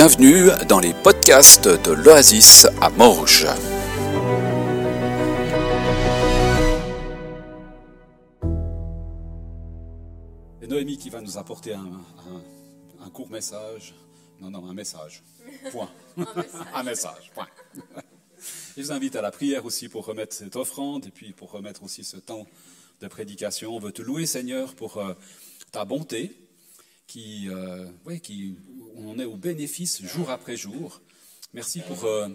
Bienvenue dans les podcasts de l'Oasis à Morges. Et Noémie qui va nous apporter un, court message. Non, non, un message. Point. un message. Point. Je vous invite à la prière aussi pour remettre cette offrande et puis pour remettre aussi ce temps de prédication. On veut te louer, Seigneur, pour euh, ta bonté, qui, euh, on est au bénéfice jour après jour. Merci pour euh,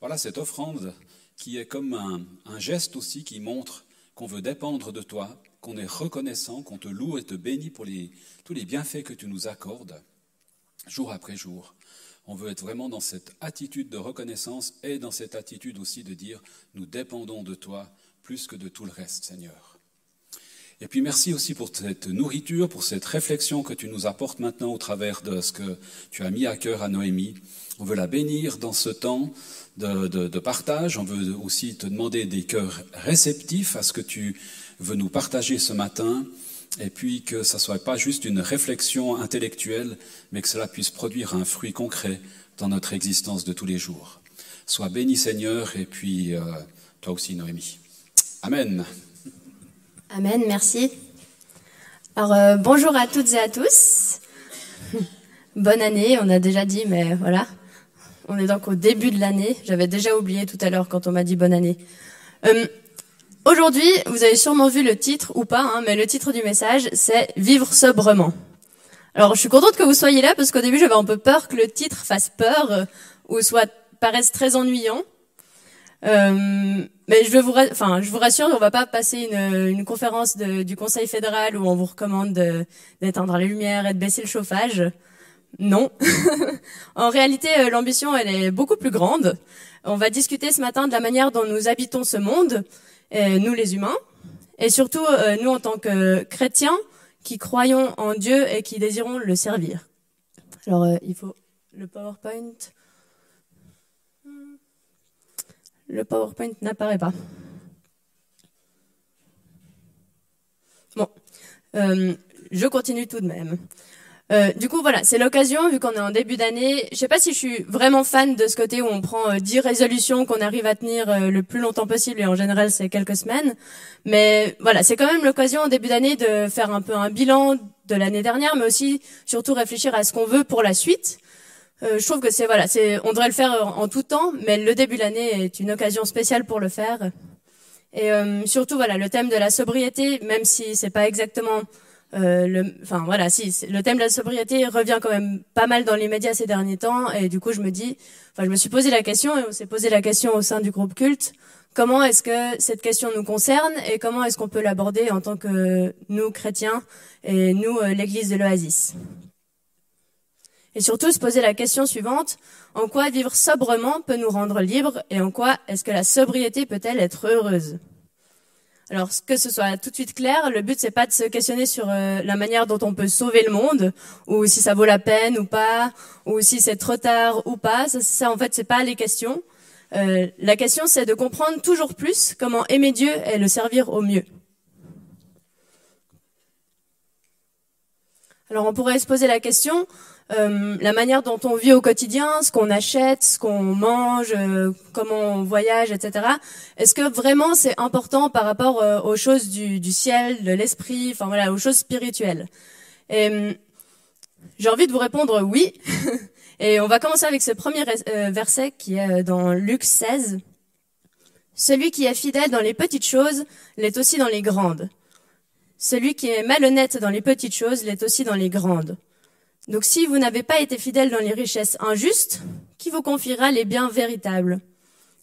voilà cette offrande qui est comme un, geste aussi qui montre qu'on veut dépendre de toi, qu'on est reconnaissant, qu'on te loue et te bénit pour tous les bienfaits que tu nous accordes jour après jour. On veut être vraiment dans cette attitude de reconnaissance et dans cette attitude aussi de dire nous dépendons de toi plus que de tout le reste, Seigneur. Et puis merci aussi pour cette nourriture, pour cette réflexion que tu nous apportes maintenant au travers de ce que tu as mis à cœur à Noémie. On veut la bénir dans ce temps de, partage. On veut aussi te demander des cœurs réceptifs à ce que tu veux nous partager ce matin. Et puis que ça soit pas juste une réflexion intellectuelle, mais que cela puisse produire un fruit concret dans notre existence de tous les jours. Sois béni Seigneur, et puis euh, toi aussi Noémie. Amen. Amen, merci. Alors euh, bonjour à toutes et à tous. Bonne année, on a déjà dit, mais voilà. On est donc au début de l'année. J'avais déjà oublié tout à l'heure quand on m'a dit bonne année. Euh, Aujourd'hui, vous avez sûrement vu le titre ou pas, hein, mais le titre du message, c'est Vivre sobrement. Alors je suis contente que vous soyez là parce qu'au début j'avais un peu peur que le titre fasse peur euh, ou soit paraisse très ennuyant. Euh, mais je vous, enfin, je vous rassure, on va pas passer une, une conférence de, du Conseil fédéral où on vous recommande d'éteindre les lumières et de baisser le chauffage. Non. en réalité, euh, l'ambition, elle est beaucoup plus grande. On va discuter ce matin de la manière dont nous habitons ce monde, euh, nous les humains, et surtout nous en tant que chrétiens qui croyons en Dieu et qui désirons le servir. Alors, il faut le PowerPoint. Le PowerPoint n'apparaît pas. Bon, euh, je continue tout de même. Euh, du coup, voilà, c'est l'occasion, vu qu'on est en début d'année. Je sais pas si je suis vraiment fan de ce côté où on prend euh, 10 résolutions qu'on arrive à tenir euh, le plus longtemps possible, et en général, c'est quelques semaines. Mais voilà, c'est quand même l'occasion en début d'année de faire un peu un bilan de l'année dernière, mais aussi surtout réfléchir à ce qu'on veut pour la suite. Euh, je trouve que c'est voilà, c'est on devrait le faire en tout temps, mais le début de l'année est une occasion spéciale pour le faire. Et euh, surtout voilà, le thème de la sobriété, même si c'est pas exactement euh, le, enfin voilà, si le thème de la sobriété revient quand même pas mal dans les médias ces derniers temps, et du coup je me dis, enfin je me suis posé la question et on s'est posé la question au sein du groupe culte, comment est-ce que cette question nous concerne et comment est-ce qu'on peut l'aborder en tant que nous chrétiens et nous l'Église de l'Oasis? Et surtout se poser la question suivante, en quoi vivre sobrement peut nous rendre libres et en quoi est-ce que la sobriété peut-elle être heureuse? Alors, que ce soit tout de suite clair, le but c'est pas de se questionner sur euh, la manière dont on peut sauver le monde, ou si ça vaut la peine ou pas, ou si c'est trop tard ou pas. Ça, en fait, c'est pas les questions. Euh, la question c'est de comprendre toujours plus comment aimer Dieu et le servir au mieux. Alors, on pourrait se poser la question euh, la manière dont on vit au quotidien, ce qu'on achète, ce qu'on mange, euh, comment on voyage, etc. Est-ce que vraiment c'est important par rapport euh, aux choses du, du, ciel, de l'esprit, enfin voilà, aux choses spirituelles? Et j'ai envie de vous répondre oui. Et on va commencer avec ce premier verset qui est dans Luc 16. Celui qui est fidèle dans les petites choses l'est aussi dans les grandes. Celui qui est malhonnête dans les petites choses l'est aussi dans les grandes. Donc si vous n'avez pas été fidèle dans les richesses injustes, qui vous confiera les biens véritables?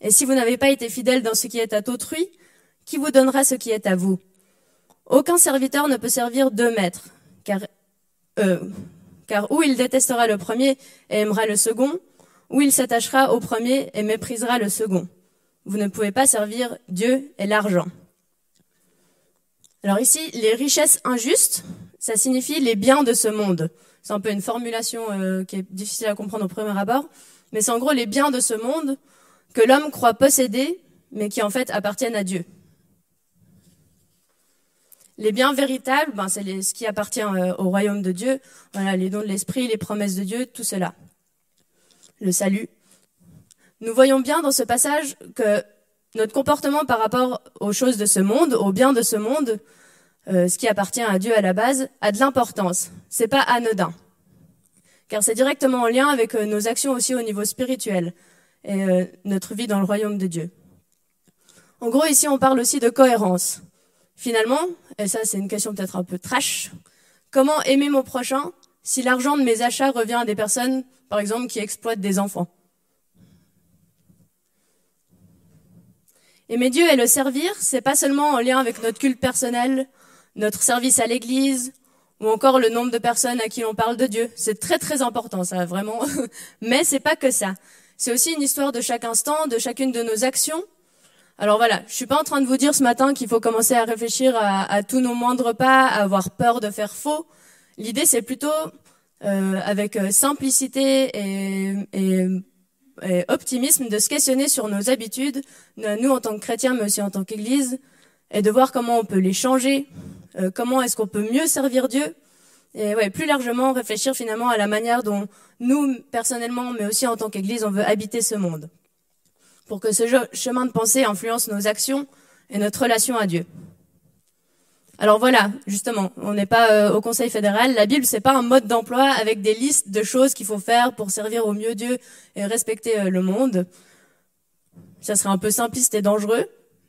Et si vous n'avez pas été fidèle dans ce qui est à autrui, qui vous donnera ce qui est à vous? Aucun serviteur ne peut servir deux maîtres, car, euh, car ou il détestera le premier et aimera le second, ou il s'attachera au premier et méprisera le second. Vous ne pouvez pas servir Dieu et l'argent. Alors ici, les richesses injustes, ça signifie les biens de ce monde. C'est un peu une formulation euh, qui est difficile à comprendre au premier abord, mais c'est en gros les biens de ce monde que l'homme croit posséder, mais qui en fait appartiennent à Dieu. Les biens véritables, ben, c'est ce qui appartient euh, au royaume de Dieu, voilà, les dons de l'esprit, les promesses de Dieu, tout cela. le salut. Nous voyons bien dans ce passage que notre comportement par rapport aux choses de ce monde, aux biens de ce monde, euh, ce qui appartient à Dieu à la base, a de l'importance. C'est pas anodin. Car c'est directement en lien avec euh, nos actions aussi au niveau spirituel et euh, notre vie dans le royaume de Dieu. En gros, ici, on parle aussi de cohérence. Finalement, et ça c'est une question peut-être un peu trash, comment aimer mon prochain si l'argent de mes achats revient à des personnes, par exemple, qui exploitent des enfants? Aimer Dieu et le servir, c'est pas seulement en lien avec notre culte personnel, notre service à l'église, ou encore le nombre de personnes à qui on parle de Dieu. C'est très très important, ça, vraiment. Mais c'est pas que ça. C'est aussi une histoire de chaque instant, de chacune de nos actions. Alors voilà, je suis pas en train de vous dire ce matin qu'il faut commencer à réfléchir à, tous nos moindres pas, à avoir peur de faire faux. L'idée, c'est plutôt euh, avec euh, simplicité et et optimisme de se questionner sur nos habitudes, nous en tant que chrétiens, mais aussi en tant qu'Église, et de voir comment on peut les changer, euh, comment est-ce qu'on peut mieux servir Dieu, et ouais, plus largement réfléchir finalement à la manière dont nous, personnellement, mais aussi en tant qu'Église, on veut habiter ce monde, pour que ce chemin de pensée influence nos actions et notre relation à Dieu. Alors voilà, justement, on n'est pas euh, au Conseil fédéral. La Bible, c'est pas un mode d'emploi avec des listes de choses qu'il faut faire pour servir au mieux Dieu et respecter euh, le monde. Ça serait un peu simpliste et dangereux.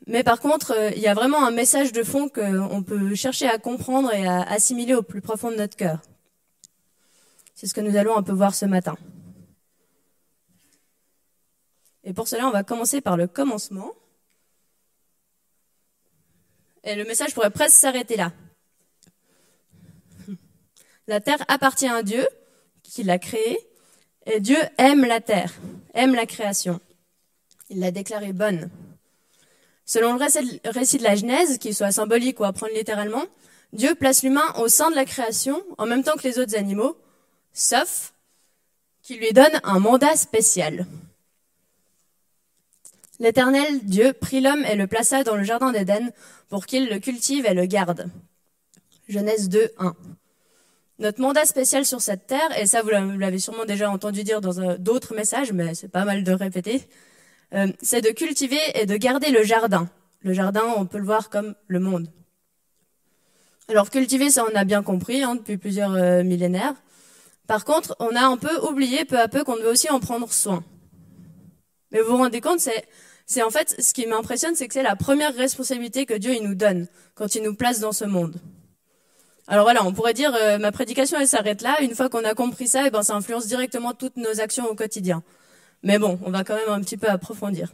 Mais par contre, euh, il y a vraiment un message de fond qu'on peut chercher à comprendre et à assimiler au plus profond de notre cœur. C'est ce que nous allons un peu voir ce matin. Et pour cela, on va commencer par le commencement. Et le message pourrait presque s'arrêter là. La terre appartient à Dieu, qui l'a créée, et Dieu aime la terre, aime la création. Il l'a déclarée bonne. Selon le récit de la Genèse, qu'il soit symbolique ou à prendre littéralement, Dieu place l'humain au sein de la création en même temps que les autres animaux, sauf qu'il lui donne un mandat spécial. L'Éternel Dieu prit l'homme et le plaça dans le jardin d'Éden pour qu'il le cultive et le garde. Genèse 2, 1. Notre mandat spécial sur cette terre, et ça vous l'avez sûrement déjà entendu dire dans d'autres messages, mais c'est pas mal de répéter, euh, c'est de cultiver et de garder le jardin. Le jardin, on peut le voir comme le monde. Alors cultiver, ça on a bien compris hein, depuis plusieurs euh, millénaires. Par contre, on a un peu oublié peu à peu qu'on devait aussi en prendre soin. Mais vous vous rendez compte, c'est c'est en fait ce qui m'impressionne, c'est que c'est la première responsabilité que Dieu il nous donne quand il nous place dans ce monde. Alors voilà, on pourrait dire euh, ma prédication elle s'arrête là. Une fois qu'on a compris ça, et eh ben ça influence directement toutes nos actions au quotidien. Mais bon, on va quand même un petit peu approfondir.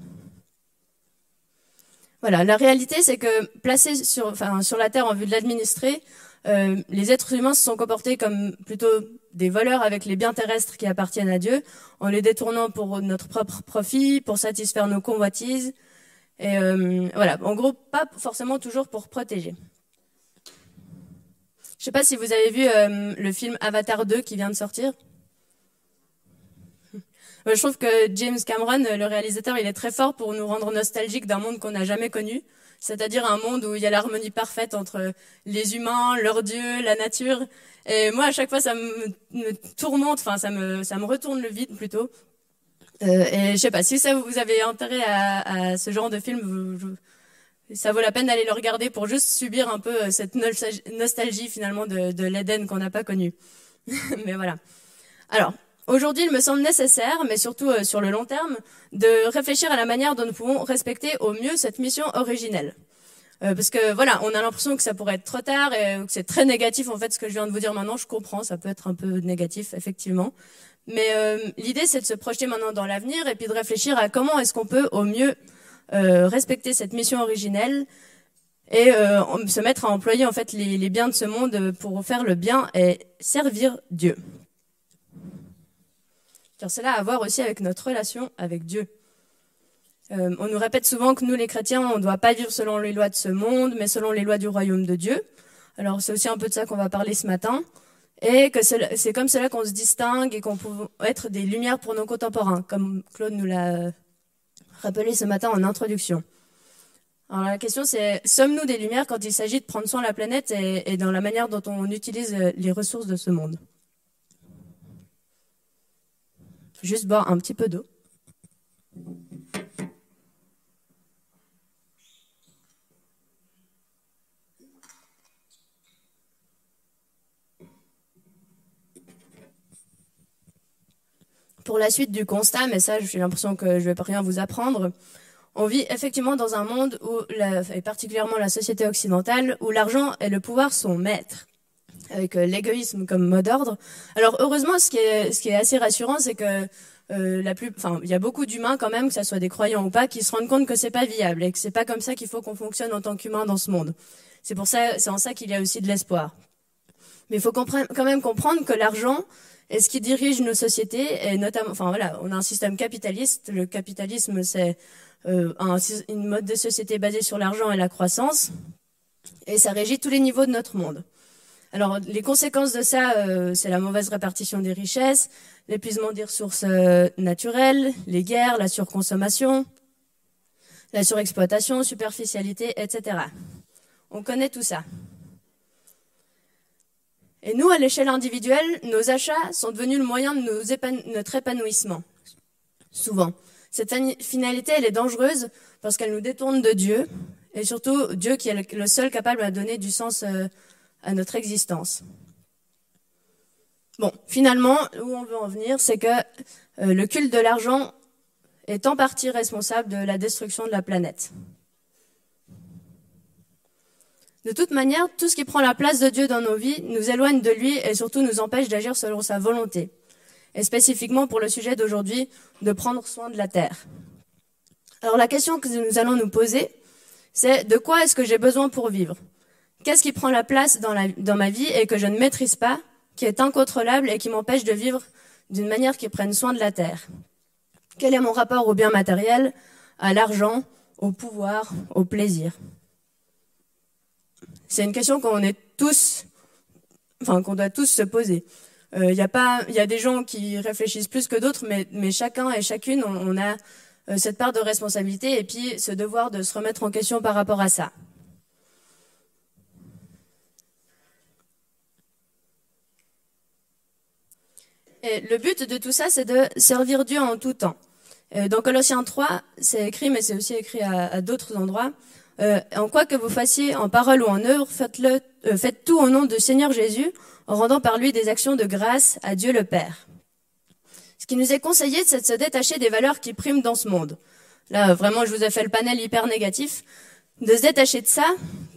Voilà, la réalité c'est que placé sur, enfin, sur la terre en vue de l'administrer, euh, les êtres humains se sont comportés comme plutôt des voleurs avec les biens terrestres qui appartiennent à Dieu, en les détournant pour notre propre profit, pour satisfaire nos convoitises. Et euh, voilà, en gros, pas forcément toujours pour protéger. Je sais pas si vous avez vu euh, le film Avatar 2 qui vient de sortir. Je trouve que James Cameron, le réalisateur, il est très fort pour nous rendre nostalgiques d'un monde qu'on n'a jamais connu c'est-à-dire un monde où il y a l'harmonie parfaite entre les humains, leur dieu, la nature. Et moi, à chaque fois, ça me, tourmente, enfin, ça me, ça me retourne le vide plutôt. Euh, et je sais pas, si ça vous avez intérêt à, à ce genre de film, ça vaut la peine d'aller le regarder pour juste subir un peu cette nostalgie finalement de, de l'Éden qu'on n'a pas connu. Mais voilà. Alors, Aujourd'hui, il me semble nécessaire, mais surtout euh, sur le long terme, de réfléchir à la manière dont nous pouvons respecter au mieux cette mission originelle. Euh, parce que voilà, on a l'impression que ça pourrait être trop tard et que c'est très négatif en fait ce que je viens de vous dire maintenant. Je comprends, ça peut être un peu négatif effectivement, mais euh, l'idée c'est de se projeter maintenant dans l'avenir et puis de réfléchir à comment est-ce qu'on peut au mieux respecter cette mission originelle et se mettre à employer en fait les biens de ce monde pour faire le bien et servir Dieu cela a à voir aussi avec notre relation avec Dieu. Euh, on nous répète souvent que nous, les chrétiens, on ne doit pas vivre selon les lois de ce monde, mais selon les lois du royaume de Dieu. Alors c'est aussi un peu de ça qu'on va parler ce matin. Et que c'est comme cela qu'on se distingue et qu'on peut être des lumières pour nos contemporains, comme Claude nous l'a rappelé ce matin en introduction. Alors la question c'est, sommes-nous des lumières quand il s'agit de prendre soin de la planète et dans la manière dont on utilise les ressources de ce monde? Juste boire un petit peu d'eau. Pour la suite du constat, mais ça, j'ai l'impression que je vais pas rien vous apprendre. On vit effectivement dans un monde où, et particulièrement la société occidentale, où l'argent et le pouvoir sont maîtres, avec euh, l'égoïsme comme mot d'ordre. Alors heureusement, ce qui est, ce qui est assez rassurant, c'est que euh, la plus, enfin, il y a beaucoup d'humains quand même, que ce soit des croyants ou pas, qui se rendent compte que c'est pas viable et que c'est pas comme ça qu'il faut qu'on fonctionne en tant qu'humain dans ce monde. C'est pour ça, c'est en ça qu'il y a aussi de l'espoir. Mais il faut quand même comprendre que l'argent est ce qui dirige nos sociétés, et notamment, enfin voilà, on a un système capitaliste. Le capitalisme, c'est euh, un, une mode de société basée sur l'argent et la croissance, et ça régit tous les niveaux de notre monde. Alors, les conséquences de ça, euh, c'est la mauvaise répartition des richesses, l'épuisement des ressources euh, naturelles, les guerres, la surconsommation, la surexploitation, superficialité, etc. On connaît tout ça. Et nous, à l'échelle individuelle, nos achats sont devenus le moyen de notre épanouissement. Souvent. Cette finalité, elle est dangereuse parce qu'elle nous détourne de Dieu, et surtout Dieu qui est le seul capable de donner du sens euh, à notre existence. Bon, finalement, où on veut en venir, c'est que euh, le culte de l'argent est en partie responsable de la destruction de la planète. De toute manière, tout ce qui prend la place de Dieu dans nos vies nous éloigne de lui et surtout nous empêche d'agir selon sa volonté. Et spécifiquement pour le sujet d'aujourd'hui, de prendre soin de la terre. Alors la question que nous allons nous poser, c'est de quoi est-ce que j'ai besoin pour vivre? Qu'est-ce qui prend la place dans, ma vie et que je ne maîtrise pas, qui est incontrôlable et qui m'empêche de vivre d'une manière qui prenne soin de la terre? Quel est mon rapport au bien matériel, à l'argent, au pouvoir, au plaisir? C'est une question qu'on est tous, enfin qu'on doit tous se poser. Il euh, y a des gens qui réfléchissent plus que d'autres, mais, mais chacun et chacune, on, a euh, cette part de responsabilité et puis ce devoir de se remettre en question par rapport à ça. Le but de tout ça, c'est de servir Dieu en tout temps. Euh, dans Colossiens 3, c'est écrit, mais c'est aussi écrit à d'autres endroits, euh, en quoi que vous fassiez en parole ou en œuvre, faites-le, euh, faites tout au nom du Seigneur Jésus, en rendant par lui des actions de grâce à Dieu le Père. Ce qui nous est conseillé, c'est de se détacher des valeurs qui priment dans ce monde. Là, vraiment, je vous ai fait le panel hyper négatif. De se détacher de ça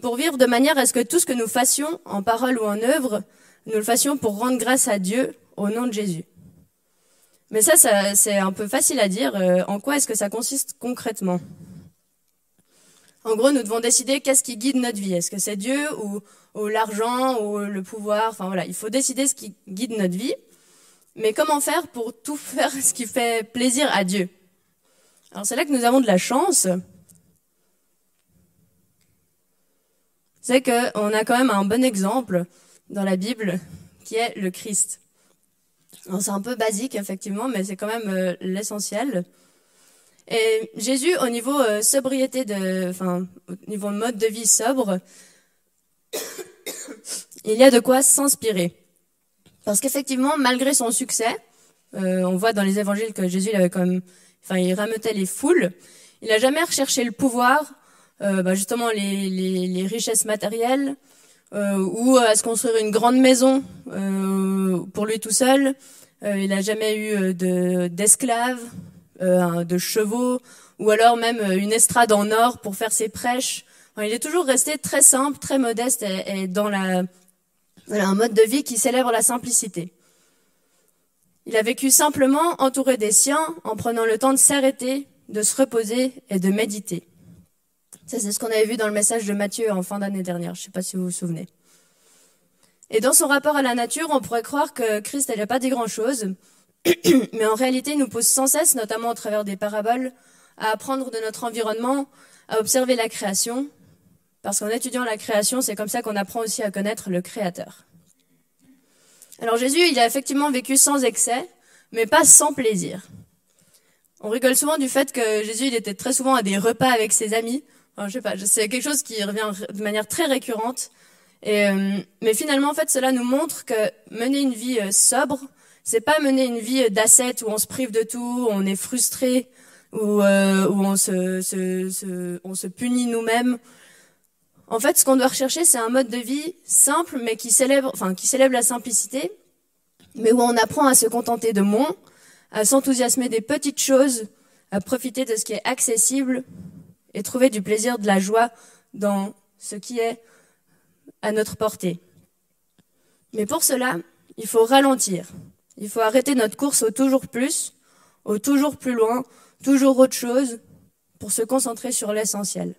pour vivre de manière à ce que tout ce que nous fassions, en parole ou en œuvre, nous le fassions pour rendre grâce à Dieu au nom de Jésus. Mais ça, c'est un peu facile à dire. Euh, en quoi est-ce que ça consiste concrètement? En gros, nous devons décider qu'est-ce qui guide notre vie. Est-ce que c'est Dieu ou, l'argent ou le pouvoir? Enfin voilà, il faut décider ce qui guide notre vie. Mais comment faire pour tout faire ce qui fait plaisir à Dieu? Alors c'est là que nous avons de la chance. C'est qu'on a quand même un bon exemple dans la Bible qui est le Christ. C'est un peu basique effectivement, mais c'est quand même euh, l'essentiel. Et Jésus, au niveau euh, sobriété de, enfin, au niveau mode de vie sobre, il y a de quoi s'inspirer. Parce qu'effectivement, malgré son succès, euh, on voit dans les évangiles que Jésus il avait quand même, enfin, il rameutait les foules. Il n'a jamais recherché le pouvoir, bah justement les, richesses matérielles, euh, ou à se construire une grande maison euh, pour lui tout seul. il n'a jamais eu de d'esclaves. Euh, de chevaux, ou alors même euh, une estrade en or pour faire ses prêches. il est toujours resté très simple, très modeste et, dans la, un mode de vie qui célèbre la simplicité. Il a vécu simplement entouré des siens en prenant le temps de s'arrêter, de se reposer et de méditer. Ça, c'est ce qu'on avait vu dans le message de Matthieu en fin d'année dernière. Je ne sais pas si vous vous souvenez. Et dans son rapport à la nature, on pourrait croire que Christ n'a pas dit grand-chose, mais en réalité, il nous pousse sans cesse, notamment au travers des paraboles, à apprendre de notre environnement, à observer la création, parce qu'en étudiant la création, c'est comme ça qu'on apprend aussi à connaître le Créateur. Alors Jésus, il a effectivement vécu sans excès, mais pas sans plaisir. On rigole souvent du fait que Jésus, il était très souvent à des repas avec ses amis. Je sais pas, c'est quelque chose qui revient de manière très récurrente. Euh, mais finalement, en fait, cela nous montre que mener une vie euh, sobre, C'est pas mener une vie d'asset où on se prive de tout, où on est frustré, où, euh, où on, se, se, se, on se punit nous-mêmes. En fait, ce qu'on doit rechercher, c'est un mode de vie simple, mais qui célèbre, enfin, qui célèbre la simplicité, mais où on apprend à se contenter de moins, à s'enthousiasmer des petites choses, à profiter de ce qui est accessible et trouver du plaisir, de la joie dans ce qui est à notre portée. Mais pour cela, il faut ralentir. Il faut arrêter notre course au toujours plus, au toujours plus loin, toujours autre chose, pour se concentrer sur l'essentiel.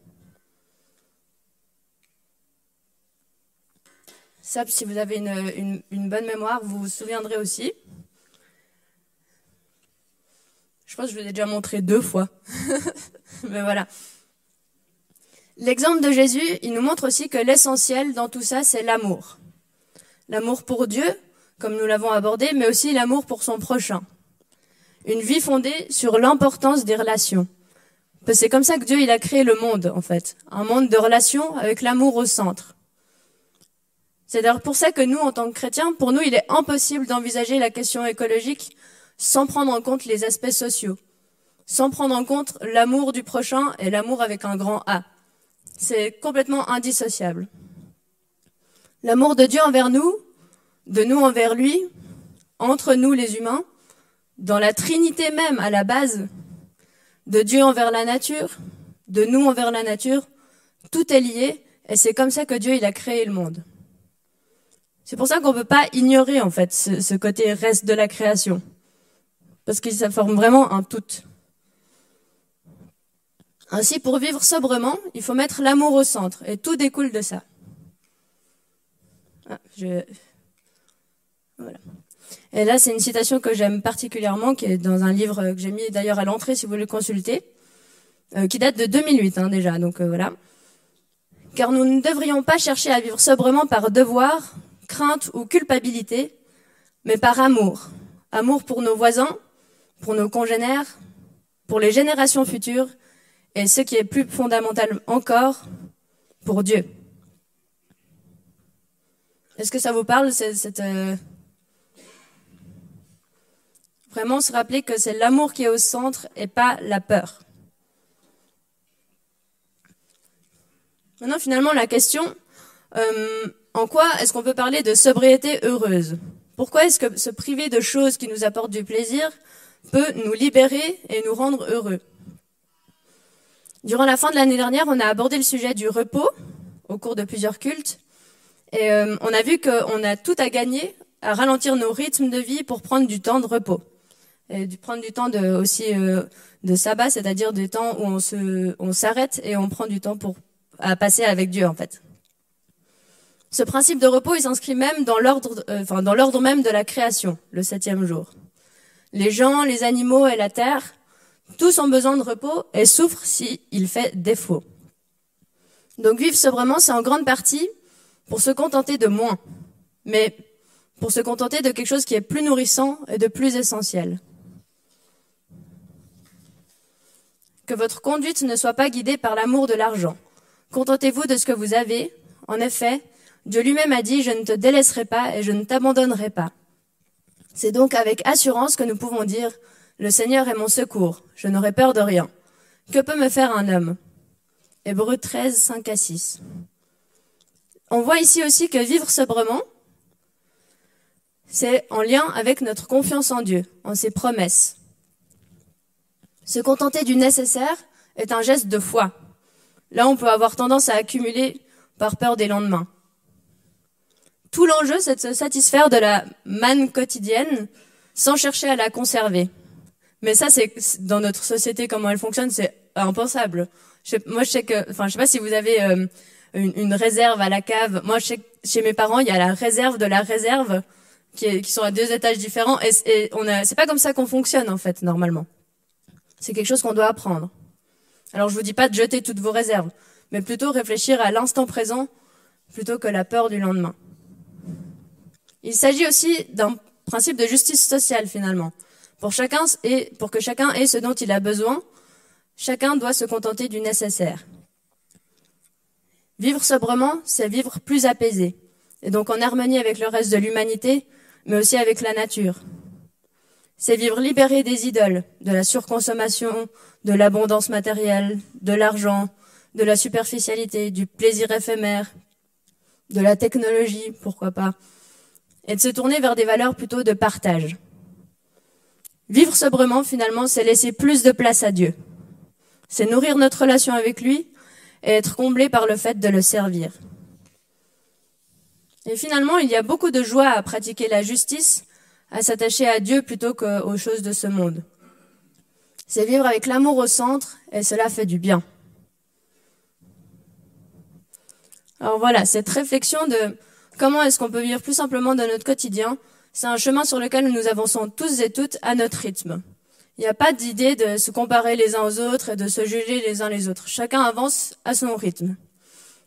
Ça, si vous avez une, une, bonne mémoire, vous vous souviendrez aussi. Je pense que je vous ai déjà montré deux fois. Mais voilà. L'exemple de Jésus, il nous montre aussi que l'essentiel dans tout ça, c'est l'amour. L'amour pour Dieu, comme nous l'avons abordé, mais aussi l'amour pour son prochain. Une vie fondée sur l'importance des relations. C'est comme ça que Dieu il a créé le monde, en fait. Un monde de relations avec l'amour au centre. C'est d'ailleurs pour ça que nous, en tant que chrétiens, pour nous, il est impossible d'envisager la question écologique sans prendre en compte les aspects sociaux, sans prendre en compte l'amour du prochain et l'amour avec un grand A. C'est complètement indissociable. L'amour de Dieu envers nous, de nous envers lui, entre nous les humains, dans la Trinité même à la base, de Dieu envers la nature, de nous envers la nature, tout est lié et c'est comme ça que Dieu il a créé le monde. C'est pour ça qu'on ne peut pas ignorer en fait ce, côté reste de la création, parce que ça forme vraiment un tout. Ainsi, pour vivre sobrement, il faut mettre l'amour au centre, et tout découle de ça. Ah, voilà. Et là, c'est une citation que j'aime particulièrement, qui est dans un livre que j'ai mis d'ailleurs à l'entrée si vous voulez le consulter, euh, qui date de 2008 hein, déjà. Donc euh, voilà. Car nous ne devrions pas chercher à vivre sobrement par devoir, crainte ou culpabilité, mais par amour. Amour pour nos voisins, pour nos congénères, pour les générations futures et ce qui est plus fondamental encore, pour Dieu. Est-ce que ça vous parle, cette, euh, Vraiment se rappeler que c'est l'amour qui est au centre et pas la peur. Maintenant, finalement, la question, euh, en quoi est-ce qu'on peut parler de sobriété heureuse? Pourquoi est-ce que se priver de choses qui nous apportent du plaisir peut nous libérer et nous rendre heureux? Durant la fin de l'année dernière, on a abordé le sujet du repos au cours de plusieurs cultes. Et euh, on a vu qu'on a tout à gagner à ralentir nos rythmes de vie pour prendre du temps de repos. Et prendre du temps de, aussi euh, de sabbat, c'est-à-dire du temps où on se, on s'arrête et on prend du temps pour à passer avec Dieu en fait. Ce principe de repos, il s'inscrit même dans l'ordre, euh, enfin dans l'ordre même de la création, le septième jour. Les gens, les animaux et la terre tous ont besoin de repos et souffrent s'il fait défaut. Donc vivre sobrement, c'est en grande partie pour se contenter de moins, mais pour se contenter de quelque chose qui est plus nourrissant et de plus essentiel. Que votre conduite ne soit pas guidée par l'amour de l'argent. Contentez-vous de ce que vous avez. En effet, Dieu lui-même a dit, je ne te délaisserai pas et je ne t'abandonnerai pas. C'est donc avec assurance que nous pouvons dire, le Seigneur est mon secours, je n'aurai peur de rien. Que peut me faire un homme? Hébreu 13, 5 à 6. On voit ici aussi que vivre sobrement, c'est en lien avec notre confiance en Dieu, en ses promesses. Se contenter du nécessaire est un geste de foi. Là, on peut avoir tendance à accumuler par peur des lendemains. Tout l'enjeu, c'est de se satisfaire de la manne quotidienne sans chercher à la conserver. Mais ça, c'est dans notre société comment elle fonctionne, c'est impensable. moi, je sais que, enfin, je sais pas si vous avez euh, une, réserve à la cave. Moi, je chez mes parents, il y a la réserve de la réserve qui, qui sont à deux étages différents. Et, et on a, c'est pas comme ça qu'on fonctionne en fait normalement. C'est quelque chose qu'on doit apprendre. Alors, je vous dis pas de jeter toutes vos réserves, mais plutôt réfléchir à l'instant présent plutôt que la peur du lendemain. Il s'agit aussi d'un principe de justice sociale finalement. Pour chacun et pour que chacun ait ce dont il a besoin, chacun doit se contenter du nécessaire. Vivre sobrement, c'est vivre plus apaisé, et donc en harmonie avec le reste de l'humanité, mais aussi avec la nature. C'est vivre libéré des idoles, de la surconsommation, de l'abondance matérielle, de l'argent, de la superficialité, du plaisir éphémère, de la technologie, pourquoi pas, et de se tourner vers des valeurs plutôt de partage. Vivre sobrement, finalement, c'est laisser plus de place à Dieu. C'est nourrir notre relation avec lui et être comblé par le fait de le servir. Et finalement, il y a beaucoup de joie à pratiquer la justice, à s'attacher à Dieu plutôt qu'aux choses de ce monde. C'est vivre avec l'amour au centre et cela fait du bien. Alors voilà, cette réflexion de comment est-ce qu'on peut vivre plus simplement dans notre quotidien, c'est un chemin sur lequel nous avançons tous et toutes à notre rythme. Il n'y a pas d'idée de se comparer les uns aux autres et de se juger les uns les autres. Chacun avance à son rythme.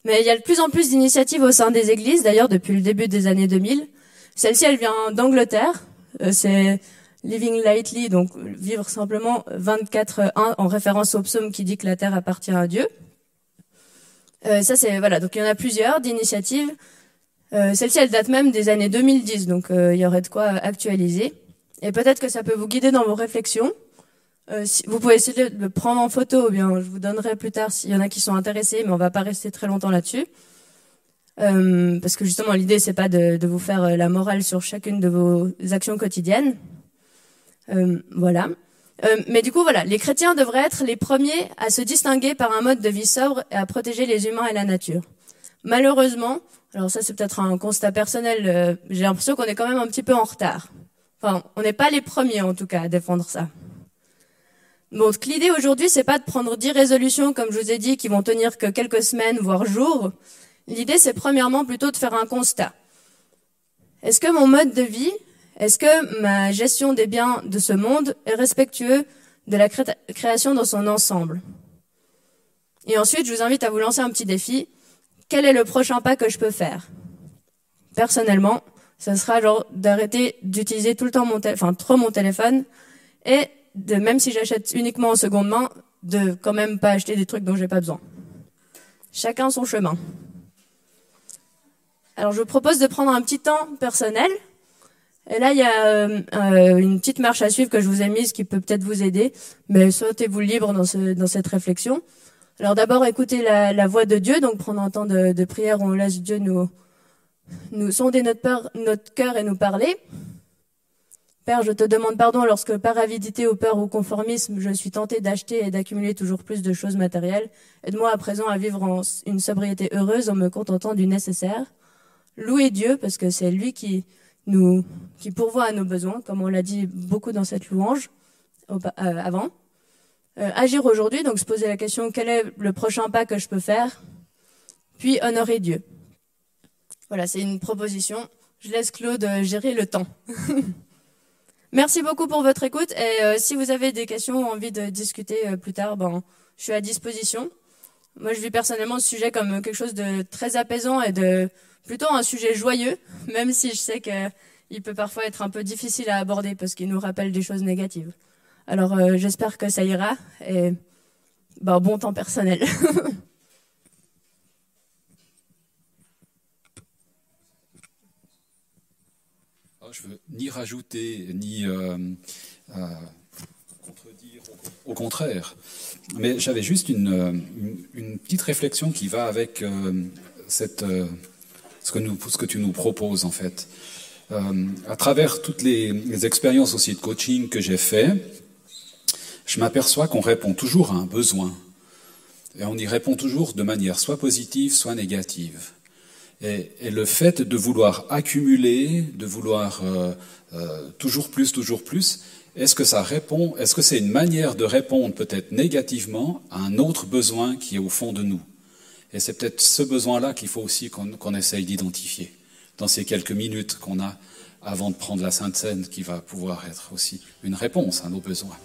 Mais il y a de plus en plus d'initiatives au sein des églises, d'ailleurs depuis le début des années 2000. Celle-ci, elle vient d'Angleterre. Euh, c'est Living Lightly, donc vivre simplement 24-1 en référence au psaume qui dit que la terre appartient à Dieu. Euh, ça c'est voilà, donc il y en a plusieurs d'initiatives. Euh, Celle-ci, elle date même des années 2010, donc euh, il y aurait de quoi actualiser. Et peut-être que ça peut vous guider dans vos réflexions. Euh, si, vous pouvez essayer de le prendre en photo, ou bien je vous donnerai plus tard s'il y en a qui sont intéressés, mais on va pas rester très longtemps là-dessus. Parce que justement, l'idée, c'est pas de, de, vous faire la morale sur chacune de vos actions quotidiennes. voilà. mais du coup, voilà, les chrétiens devraient être les premiers à se distinguer par un mode de vie sobre et à protéger les humains et la nature. Malheureusement, alors ça c'est peut-être un constat personnel, euh, j'ai l'impression qu'on est quand même un petit peu en retard. Enfin, on n'est pas les premiers en tout cas à défendre ça. Donc l'idée aujourd'hui, c'est pas de prendre dix résolutions, comme je vous ai dit, qui vont tenir que quelques semaines, voire jours. L'idée, c'est premièrement plutôt de faire un constat. Est-ce que mon mode de vie, est-ce que ma gestion des biens de ce monde est respectueux de la création dans son ensemble? Et ensuite, je vous invite à vous lancer un petit défi quel est le prochain pas que je peux faire? Personnellement, ça sera genre d'arrêter d'utiliser tout le temps mon enfin trop mon téléphone et de même si j'achète uniquement en seconde main, de quand même pas acheter des trucs dont j'ai pas besoin. Chacun son chemin. Alors je vous propose de prendre un petit temps personnel. Et là, il y a euh, une petite marche à suivre que je vous ai mise qui peut peut-être vous aider, mais sautez-vous libre ce, dans cette réflexion? Alors d'abord écouter la, voix de Dieu, donc prendre un temps de, de prière, on laisse Dieu nous, nous sonder notre, peur, notre cœur et nous parler. Père, je te demande pardon lorsque par avidité ou peur ou conformisme, je suis tenté d'acheter et d'accumuler toujours plus de choses matérielles. Aide-moi à présent à vivre en une sobriété heureuse en me contentant du nécessaire. Louer Dieu parce que c'est lui qui nous qui pourvoit à nos besoins, comme on l'a dit beaucoup dans cette louange euh, avant. Euh, agir aujourd'hui, donc se poser la question quel est le prochain pas que je peux faire, puis honorer Dieu. Voilà, c'est une proposition. Je laisse Claude euh, gérer le temps. Merci beaucoup pour votre écoute et euh, si vous avez des questions ou envie de discuter plus tard, ben, je suis à disposition. Moi, je vis personnellement ce sujet comme quelque chose de très apaisant et de plutôt un sujet joyeux, même si je sais qu'il peut parfois être un peu difficile à aborder parce qu'il nous rappelle des choses négatives. Alors euh, j'espère que ça ira et bah, bon temps personnel. oh, je veux ni rajouter ni euh, euh, contredire, au contraire. Mais j'avais juste une, petite réflexion qui va avec ce, que tu nous proposes en fait. À travers toutes les, les expériences aussi de coaching que j'ai fait, je m'aperçois qu'on répond toujours à un besoin. Et on y répond toujours de manière soit positive, soit négative. Et, le fait de vouloir accumuler, de vouloir euh, euh, toujours plus, toujours plus, est-ce que ça répond, est-ce que c'est une manière de répondre peut-être négativement à un autre besoin qui est au fond de nous? Et c'est peut-être ce besoin-là qu'il faut aussi qu'on qu essaye d'identifier dans ces quelques minutes qu'on a avant de prendre la Sainte Seine qui va pouvoir être aussi une réponse à nos besoins.